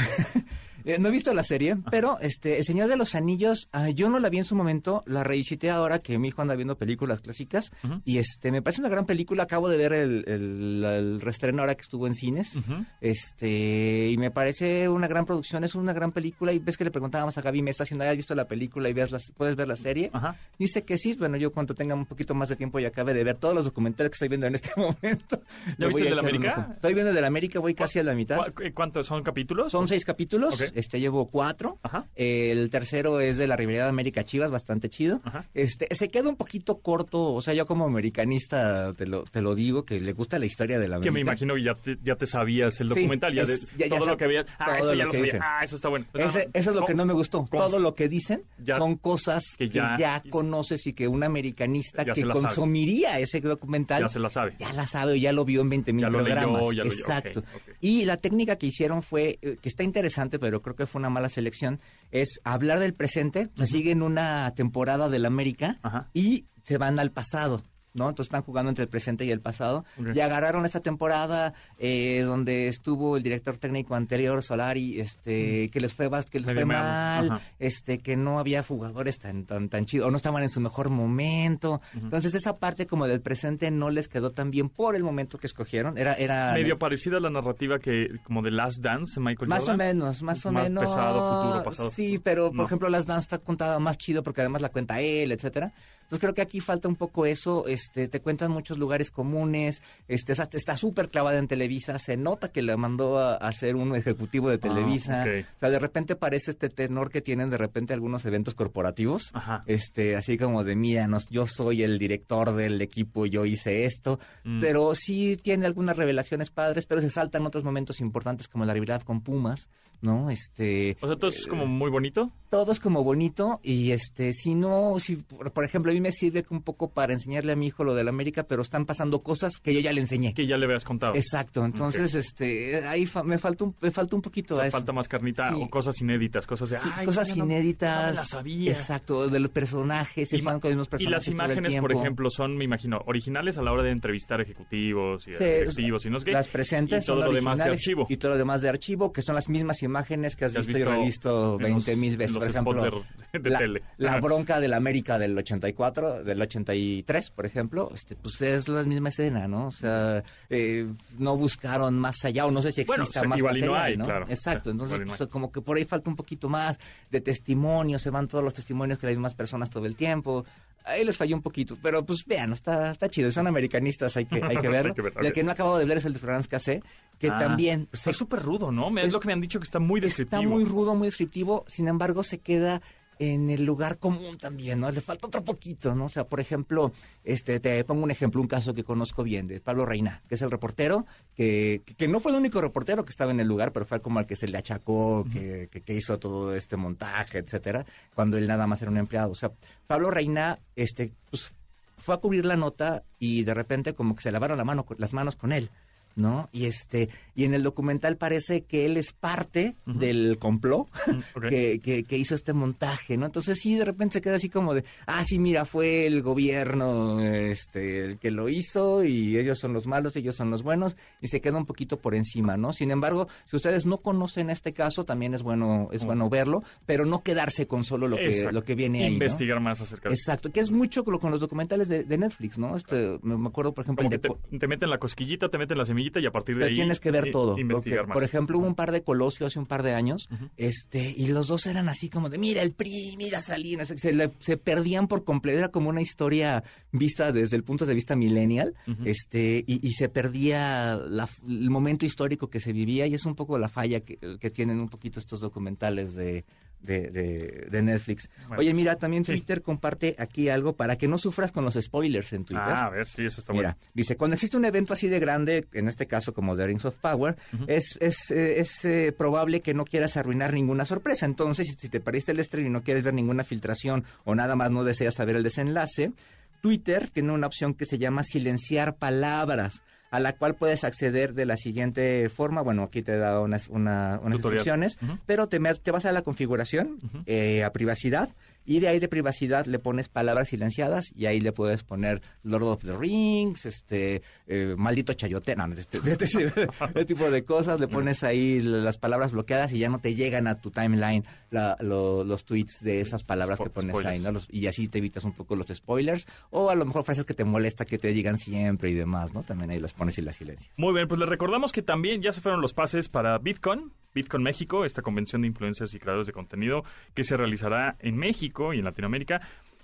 Eh, no he visto la serie, pero este, El Señor de los Anillos, ah, yo no la vi en su momento, la revisité ahora que mi hijo anda viendo películas clásicas y este, me parece una gran película. Acabo de ver el, el, el reestreno ahora que estuvo en cines. Este, y me parece una gran producción, es una gran película. Y ves que le preguntábamos a Gaby Mesa si no había visto la película y veas las, puedes ver la serie. Dice que sí, bueno, yo cuando tenga un poquito más de tiempo y acabe de ver todos los documentales que estoy viendo en este momento. ¿Ya viste el de la América? Estoy viendo el de la América, voy casi a la mitad. ¿Cu- cu- ¿Cuántos son capítulos? Son seis capítulos, Ok. este llevo cuatro. Ajá. El tercero es de la rivalidad América Chivas, bastante chido. Ajá. Este, se queda un poquito corto, o sea, yo como americanista te lo, te lo digo, que le gusta la historia de la Que América. me imagino que ya te, ya te sabías el Sí, documental, ya, de, es- ya- ya todo lo que había. Ah, todo eso lo ya lo que sabía. dicen. Ah, eso está bueno. Ese- eso es lo que no me gustó. Todo lo que dicen Ya- son cosas que que ya- ya, conoces y que un americanista Ya que la sabe. consumiría ese documental Ya se la sabe. ya la sabe o ya lo vio en 20 mil Ya lo programas. ya lo leyó, Exacto. ok, ok. Y la técnica que hicieron fue, eh, que está interesante, pero creo que fue una mala selección, es hablar del presente, siguen una temporada del América Ajá. y se van al pasado. ¿No? Entonces están jugando entre el presente y el pasado. Y agarraron esta temporada eh, donde estuvo el director técnico anterior, Solari, este, que les fue, que les fue mal, ajá. este, que no había jugadores tan, tan, tan chidos, o no estaban en su mejor momento. Entonces esa parte como del presente no les quedó tan bien por el momento que escogieron. Era, era Medio parecida a la narrativa que como de Last Dance, Michael más o menos, más o Más menos. pesado, futuro, pasado, Sí, pero por No. ejemplo Las Dance está contada más chido porque además la cuenta él, etcétera. Entonces creo que aquí falta un poco eso, este, te cuentan muchos lugares comunes, este, está súper clavada en Televisa, se nota que la mandó a, a ser un ejecutivo de Televisa, Ah, ok. o sea, de repente parece este tenor que tienen de repente algunos eventos corporativos, Ajá. este, así como de mira, nos- yo soy el director del equipo, yo hice esto, Mm. pero sí tiene algunas revelaciones padres, pero se saltan otros momentos importantes como la rivalidad con Pumas, ¿no? Este, O sea, todo eso es como muy bonito. todo es como bonito y este, si no, si por, por ejemplo a mí me sirve un poco para enseñarle a mi hijo lo del América, pero están pasando cosas que yo ya le enseñé. Que ya le habías contado. Exacto, entonces este, ahí fa- me falta un, me falta un poquito O sea, a eso. falta más carnita Sí. o cosas inéditas, cosas de Sí, "Ay, cosas no- inéditas. no me la sabía. Exacto, de los personajes, Y, fan con los mismos y personajes. las el imágenes, por ejemplo, son, me imagino, originales a la hora de entrevistar ejecutivos y Sí, y no sé. Las presentes y todo son lo demás de archivo. Y todo lo demás de archivo, que son las mismas imágenes que has, visto, y revisto en los- 20 mil veces. Por ejemplo, de, de la, tele. la bronca del América del 84, del 83, por ejemplo, este, pues es la misma escena, ¿no? O sea, eh, no buscaron más allá, o no sé si Bueno, exista o sea, más igual y no material, hay, ¿no? claro. Exacto, entonces no pues, como que por ahí falta un poquito más de testimonios, se van todos los testimonios que las mismas personas todo el tiempo. Ahí les falló un poquito, pero pues vean, está, está chido, son americanistas, hay que, hay que verlo. Hay que el que no acabo de ver es el de Florence Cassé, que Ah, también Está súper rudo, ¿no? Es- lo que me han dicho que está muy descriptivo. Está muy rudo, muy descriptivo, sin embargo se queda en el lugar común también, ¿no? Le falta otro poquito, ¿no? O sea, por ejemplo, este, te pongo un ejemplo, un caso que conozco bien, de Pablo Reina, que es el reportero, que, que no fue el único reportero que estaba en el lugar, pero fue como al que se le achacó, que, que, hizo todo este montaje, etcétera, cuando él nada más era un empleado. O sea, Pablo Reina, este, pues, fue a cubrir la nota y de repente como que se lavaron la mano, las manos con él. ¿No? Y este y en el documental parece que él es parte del complot mm, que, que, hizo este montaje, ¿no? Entonces sí, de repente se queda así como de, ah, sí, mira, fue el gobierno este, el que lo hizo y ellos son los malos, ellos son los buenos, y se queda un poquito por encima, ¿no? Sin embargo, si ustedes no conocen este caso, también es bueno, es bueno verlo, pero no quedarse con solo lo que, lo que viene ahí. Investigar más acerca de Exacto, que es mucho con los documentales de, Netflix, ¿no? Este, me acuerdo, por ejemplo, te, te, meten la cosquillita, te meten la semilla y a partir de ahí tienes que ver todo. Investigar más. Por ejemplo, hubo un par de Colosio hace un par de años, este, y los dos eran así como de, mira el PRI, mira Salinas, se, se perdían por completo, era como una historia vista desde el punto de vista millennial, este, y, se perdía el momento histórico que se vivía, y es un poco la falla que, que tienen un poquito estos documentales de de, de, Netflix. Oye, mira, también Twitter comparte aquí algo para que no sufras con los spoilers en Twitter. Ah, a ver, sí, eso está mira, dice, cuando existe un evento así de grande, en este caso como The Rings of Power, es, es, eh, es eh, probable que no quieras arruinar ninguna sorpresa. Entonces, si te parece el stream y no quieres ver ninguna filtración o nada más no deseas saber el desenlace, Twitter tiene una opción que se llama silenciar palabras a la cual puedes acceder de la siguiente forma. Bueno, aquí te da unas, unas instrucciones, pero te, te, vas a la configuración, eh, a privacidad, y de ahí de privacidad le pones palabras silenciadas y ahí le puedes poner Lord of the Rings, este, eh, maldito chayote, no, este, este, este, tipo de cosas, le pones ahí las palabras bloqueadas y ya no te llegan a tu timeline los tweets de esas palabras que pones ahí, ¿no? y así te evitas un poco los spoilers o a lo mejor frases que te molesta que te digan siempre y demás, ¿no? También ahí las pones y las silencias. Muy bien, pues les recordamos que también ya se fueron los pases para Bitcoin, Bitcoin México, esta convención de influencers y creadores de contenido que se realizará en México y en Latinoamérica.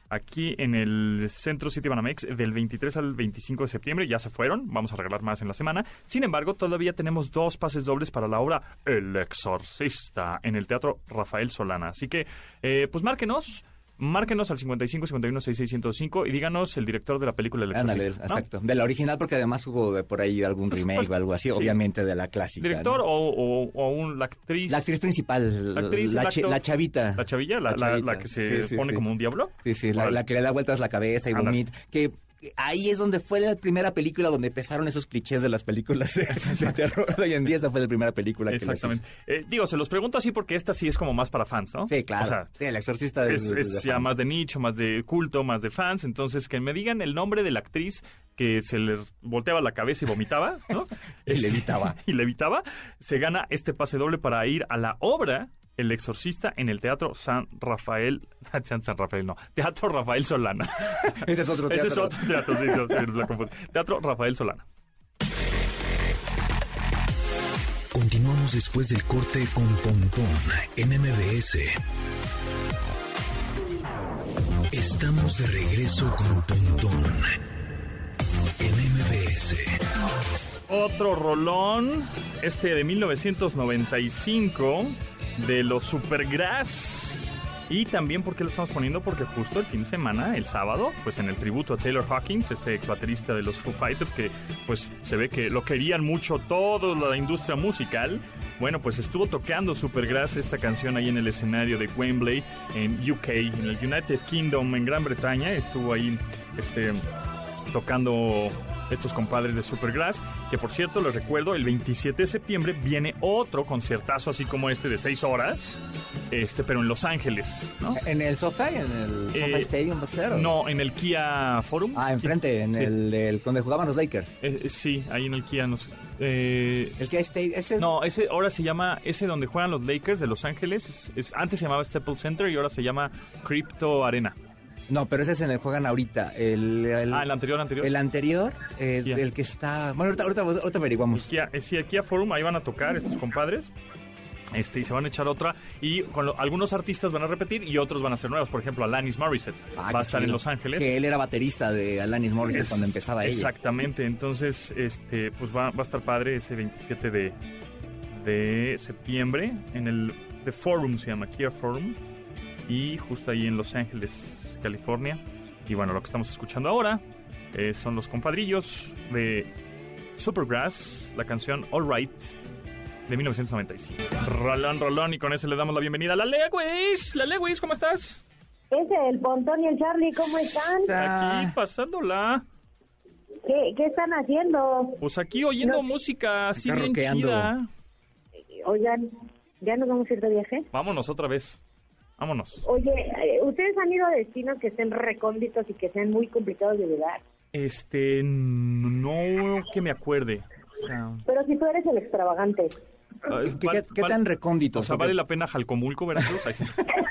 Aquí en el Centro City Banamex del 23 al 25 de septiembre ya se fueron, vamos a regalar más en la semana. Sin embargo, todavía tenemos dos pases dobles para la obra El Exorcista en el Teatro Rafael Solana. Así que, eh, pues márquenos márquenos al 55 51 6605 y díganos el director de la película El Exorcista. exacto. De la original, porque además hubo por ahí algún remake pues, o algo así, obviamente de la clásica. ¿Director o, o, la actriz? La actriz principal. La, actriz, la, chavita. ¿La chavilla? ¿La, la, que se pone como un diablo? Sí, sí, la, que le da vueltas la cabeza y vomita. Que ahí es donde fue la primera película donde empezaron esos clichés de las películas de, terror. Hoy en día esa fue la primera película que Exactamente. Eh, digo, se los pregunto así porque esta sí es como más para fans, ¿no? Sí, claro. O sea, el exorcista es, ya más de nicho, más de culto, más de fans. Entonces, que me digan el nombre de la actriz que se le volteaba la cabeza y vomitaba, ¿no? y le evitaba. y le evitaba. Se gana este pase doble para ir a la obra el Exorcista en el Teatro San Rafael. San, Rafael, no. Teatro Rafael Solana. Ese es otro teatro. Ese es otro teatro, sí, Teatro Rafael Solana. Continuamos después del corte con Pontón en MBS. Estamos de regreso con Pontón en MBS. Otro rolón, este de 1995 de los Supergrass. Y también, ¿por qué lo estamos poniendo? Porque justo el fin de semana, el sábado, pues en el tributo a Taylor Hawkins, este ex baterista de los Foo Fighters, que pues se ve que lo querían mucho toda la industria musical. Bueno, pues estuvo tocando Supergrass esta canción ahí en el escenario de Wembley, en UK, en el United Kingdom, en Gran Bretaña. Estuvo ahí este, tocando estos compadres de Supergrass, que por cierto, les recuerdo, el 27 de septiembre viene otro conciertazo así como este de 6 horas, este, pero en Los Ángeles, ¿no? ¿En el SoFi? ¿En el SoFi eh, Stadium va No, en el Kia Forum. Ah, enfrente, en el, donde jugaban los Lakers. Eh, eh, sí, ahí en el Kia, no el Kia Stadium, ese No, ese ahora se llama, ese donde juegan los Lakers de Los Ángeles, es, antes se llamaba Staples Center y ahora se llama Crypto Arena. No, pero ese es en el juegan ahorita. El, ah, el anterior, anterior. El anterior, eh, el que está. Bueno, ahorita, ahorita, averiguamos. Kia, eh, sí, aquí a Forum, ahí van a tocar estos compadres. Este, y se van a echar otra. Y con algunos artistas van a repetir y otros van a ser nuevos. Por ejemplo, Alanis Morissette ah, va a estar en Los Ángeles. Que él era baterista de Alanis Morissette cuando empezaba ella. Exactamente. Entonces, este, pues va, va a estar padre ese 27 de, de septiembre en el The Forum, se llama Kia Forum. y justo ahí en Los Ángeles, California. Y bueno, lo que estamos escuchando ahora eh, son los compadrillos de Supergrass, la canción All Right de 1995. Rolón, rolón, y con eso le damos la bienvenida a la Lewis. La Lewis, ¿cómo estás? Ese, el Pontón y el Charlie, ¿cómo están? Aquí pasándola. ¿Qué, qué están haciendo? Pues aquí oyendo música así bien chida. Oigan, ¿ya nos vamos a ir de viaje? Vámonos otra vez. Vámonos. Oye, eh, ¿ustedes han ido a destinos que estén recónditos y que sean muy complicados de llegar? Este, no que me acuerde. O sea, Pero si tú eres el extravagante. ay, ¿Qué, qué- qué tan O recónditos? sea, vale la pena Jalcomulco, Veracruz.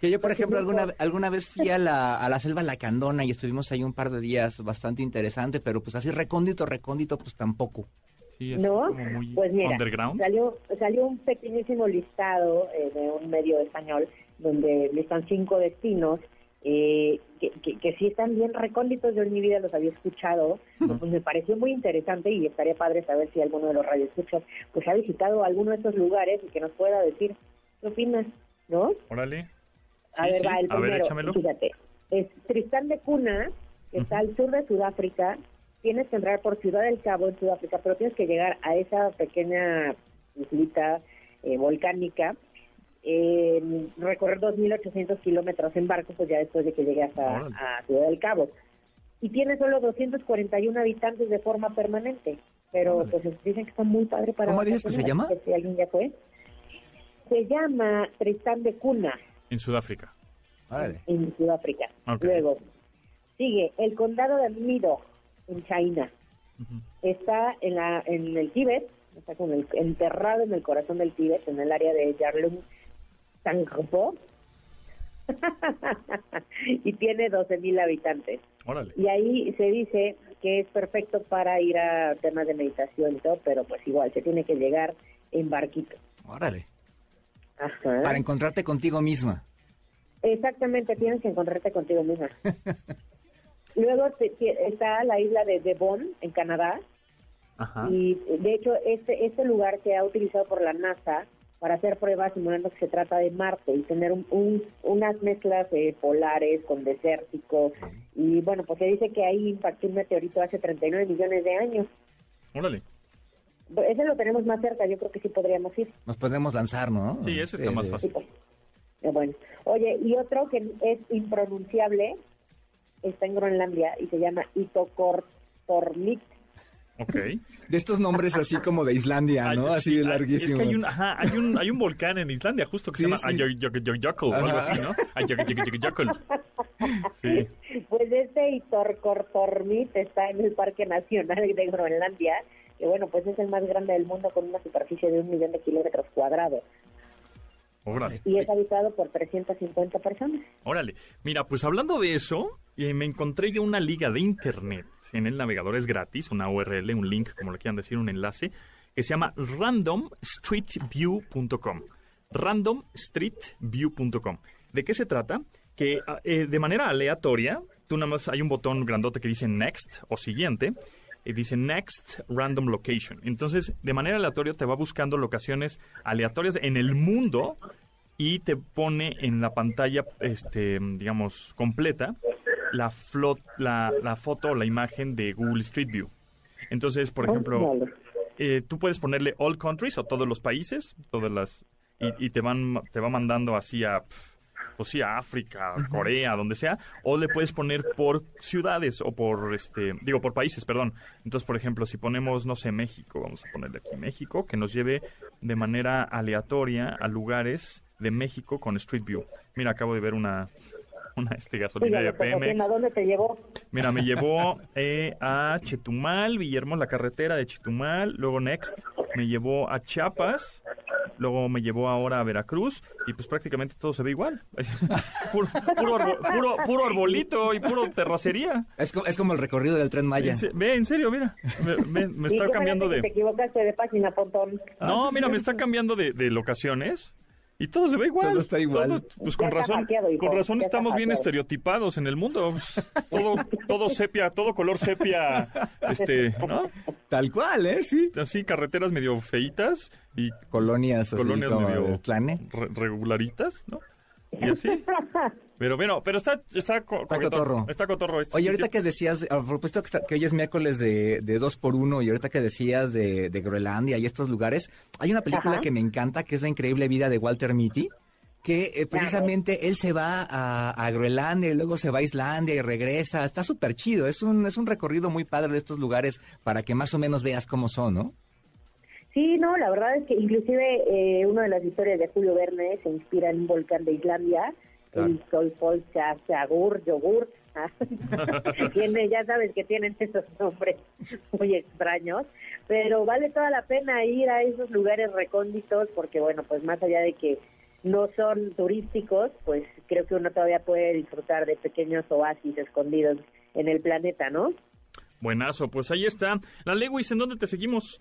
Que yo, por ejemplo, alguna, alguna vez fui a la, a la selva Lacandona y estuvimos ahí un par de días bastante interesante, pero pues así recóndito, recóndito, pues tampoco. Sí, es ¿No? como muy Pues mira, underground. salió, salió un pequeñísimo listado eh, de un medio español donde listan cinco destinos eh, que, que, que sí están bien recónditos. Yo en mi vida los había escuchado, pues me pareció muy interesante y estaría padre saber si alguno de los radioescuchas pues ha visitado alguno de estos lugares y que nos pueda decir qué opinas, ¿no? Órale. A Sí, ver, sí. va el A ver, primero. échamelo. Fíjate, es Tristán de Cuna, que está al sur de Sudáfrica. Tienes que entrar por Ciudad del Cabo en Sudáfrica, pero tienes que llegar a esa pequeña islita eh, volcánica. Eh, recorrer 2.800 kilómetros en barco, pues ya después de que llegues a, Órale. a Ciudad del Cabo. Y tiene solo 241 habitantes de forma permanente, pero Órale. pues dicen que está muy padre para ¿Cómo dices que se llama? Si alguien ya fue. Se llama Tristán de Cuna En Sudáfrica. En Sudáfrica. Luego, sigue el condado de Mido, en China. Está en, la, en el Tíbet, está con el, enterrado en el corazón del Tíbet, en el área de Yarlung Y tiene 12.000 habitantes. Órale. Y ahí se dice que es perfecto para ir a temas de meditación y todo, pero pues igual, se tiene que llegar en barquito. Órale. Ajá. Para encontrarte contigo misma. Exactamente, tienes que encontrarte contigo misma. Luego te- te- está la isla de Devon, en Canadá, Ajá. y de hecho este, este lugar se ha utilizado por la NASA para hacer pruebas simulando que se trata de Marte y tener un- un- unas mezclas eh, polares con desértico. Y bueno, pues se dice que ahí impactó un meteorito hace 39 millones de años. Órale. Ese lo tenemos más cerca, yo creo que sí podríamos ir. Nos podemos lanzar, ¿no? Sí, ese está más Sí, fácil. pues. Eh, Bueno, oye, y otro que es impronunciable está en Groenlandia y se llama Itokortormit. Ok. De estos nombres así como de Islandia, ¿no? Ay, así sí, larguísimo. Es que hay un, ajá, hay un, hay un volcán en Islandia justo que Sí, se llama sí. Ayoyoyoyoyokul o algo así, ¿no? Ayoyoyoyoyokul. Sí. Pues este Itokortormit está en el Parque Nacional de Groenlandia, que bueno, pues es el más grande del mundo con una superficie de un millón de kilómetros cuadrados Órale. y es habitado por 350 personas. Órale. Mira, pues hablando de eso, eh, me encontré yo una liga de internet en el navegador, es gratis, una URL, un link, como le quieran decir, un enlace, que se llama randomstreetview.com. Randomstreetview.com. ¿De qué se trata? Que ah, eh, de manera aleatoria, tú nada más hay un botón grandote que dice Next o siguiente, y dice Next Random Location. Entonces, de manera aleatoria te va buscando locaciones aleatorias en el mundo y te pone en la pantalla, este, digamos, completa la, flot, la, la foto o la imagen de Google Street View. Entonces, por ejemplo, Órale. eh, tú puedes ponerle all countries o todos los países, todas las y, y te van te va mandando así a pues sí, a África, Corea, donde sea, o le puedes poner por ciudades o por este, digo por países, perdón. Entonces, por ejemplo, si ponemos no sé México, vamos a ponerle aquí México, que nos lleve de manera aleatoria a lugares de México con Street View. Mira, acabo de ver una una este gasolina de Pemex. ¿A dónde te llevó? Mira, me llevó eh, a Chetumal, Villahermosa, la carretera de Chetumal, luego Next, me llevó a Chiapas, luego me llevó ahora a Veracruz y pues prácticamente todo se ve igual. puro, puro, arbo- puro, puro arbolito y puro terracería. Es, co- es como el recorrido del tren Maya. Ve, en serio, mira, me, me- está cambiando de... Te equivocaste de página, Pontón. No, mira, me está cambiando de, de locaciones. Y todo se ve igual. Todo está igual. Todo, pues con razón, con razón estamos bien estereotipados en el mundo. Pues, Todo, todo sepia, todo color sepia, este, ¿no? Tal cual, ¿eh? Sí. Así carreteras medio feitas y Colonias así colonias como medio re- regularitas, ¿no? Y así. Pero bueno, pero está, está, co- Está cotorro. Está cotorro este Oye, sitio. ahorita que decías, a propósito que, está- que hoy es miércoles de, de dos por uno y ahorita que decías de, de Groenlandia y estos lugares, hay una película Ajá. que me encanta que es La increíble vida de Walter Mitty, que eh, precisamente él se va a, a Groenlandia y luego se va a Islandia y regresa. Está súper chido, es un, es un recorrido muy padre de estos lugares para que más o menos veas cómo son, ¿no? Sí, no, la verdad es que inclusive eh, una de las historias de Julio Verne se inspira en un volcán de Islandia, Claro. el Solfolsagur, yogur. ah, Tiene, ya sabes que tienen esos nombres muy extraños, pero vale toda la pena ir a esos lugares recónditos porque, bueno, pues más allá de que no son turísticos, pues creo que uno todavía puede disfrutar de pequeños oasis escondidos en el planeta, ¿no? Buenazo, pues ahí está. La Lewis, ¿en dónde te seguimos?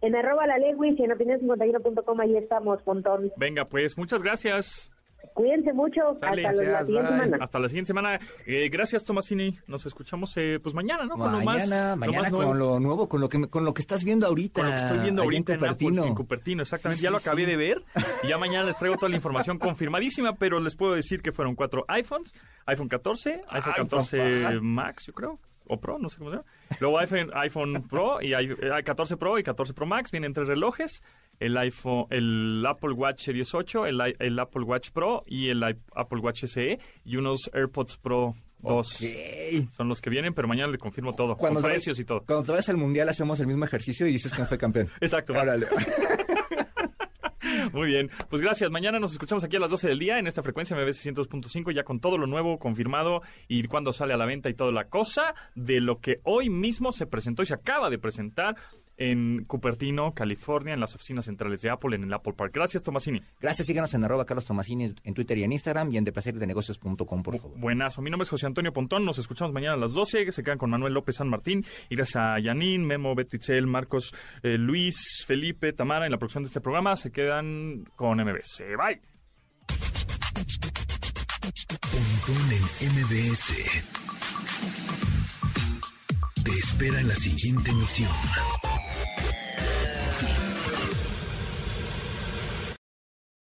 En arroba la Lewis y en opinión51.com ahí estamos, montón. Venga, pues, muchas gracias. Cuídense mucho. Sale, hasta la siguiente semana. Hasta la siguiente semana. Eh, gracias, Tomasini. Nos escuchamos pues mañana, ¿no? Con lo más- mañana, lo mañana más nuevo. con lo nuevo, con lo que me- con lo que estás viendo ahorita. Con lo que estoy viendo ahorita en, Cupertino. en Cupertino, exactamente. Sí, ya lo acabé sí. de ver y ya mañana les traigo toda la información confirmadísima, pero les puedo decir que fueron cuatro iPhones, iPhone 14, iPhone Ay, 14 papá. Max, yo creo, o Pro, no sé cómo se llama. Luego iPhone, iPhone Pro y i- eh, 14 Pro y 14 Pro Max, vienen tres relojes, el iPhone, el Apple Watch Series 8, el, Apple Watch Pro y el Apple Watch SE y unos AirPods Pro 2. Ok. Son los que vienen, pero mañana les confirmo todo, Cuando con precios y todo. Cuando te vayas al mundial hacemos el mismo ejercicio y dices que fue campeón. Exacto. Órale. Muy bien, pues gracias. Mañana nos escuchamos aquí a las 12 del día en esta frecuencia MBS 102.5 ya con todo lo nuevo confirmado y cuándo sale a la venta y toda la cosa de lo que hoy mismo se presentó y se acaba de presentar en Cupertino, California, en las oficinas centrales de Apple, en el Apple Park. Gracias, Tomasini. Gracias, síganos en arroba Carlos Tomasini en Twitter y en Instagram y en deplacerdenegocios.com, por favor. Buenazo. Mi nombre es José Antonio Pontón. Nos escuchamos mañana a las 12. Se quedan con Manuel López San Martín. Y gracias a Yanin, Memo, Betitzel, Marcos, eh, Luis, Felipe, Tamara en la producción de este programa. Se quedan con MBS. Bye. Pontón en MBS. Te espera en la siguiente emisión.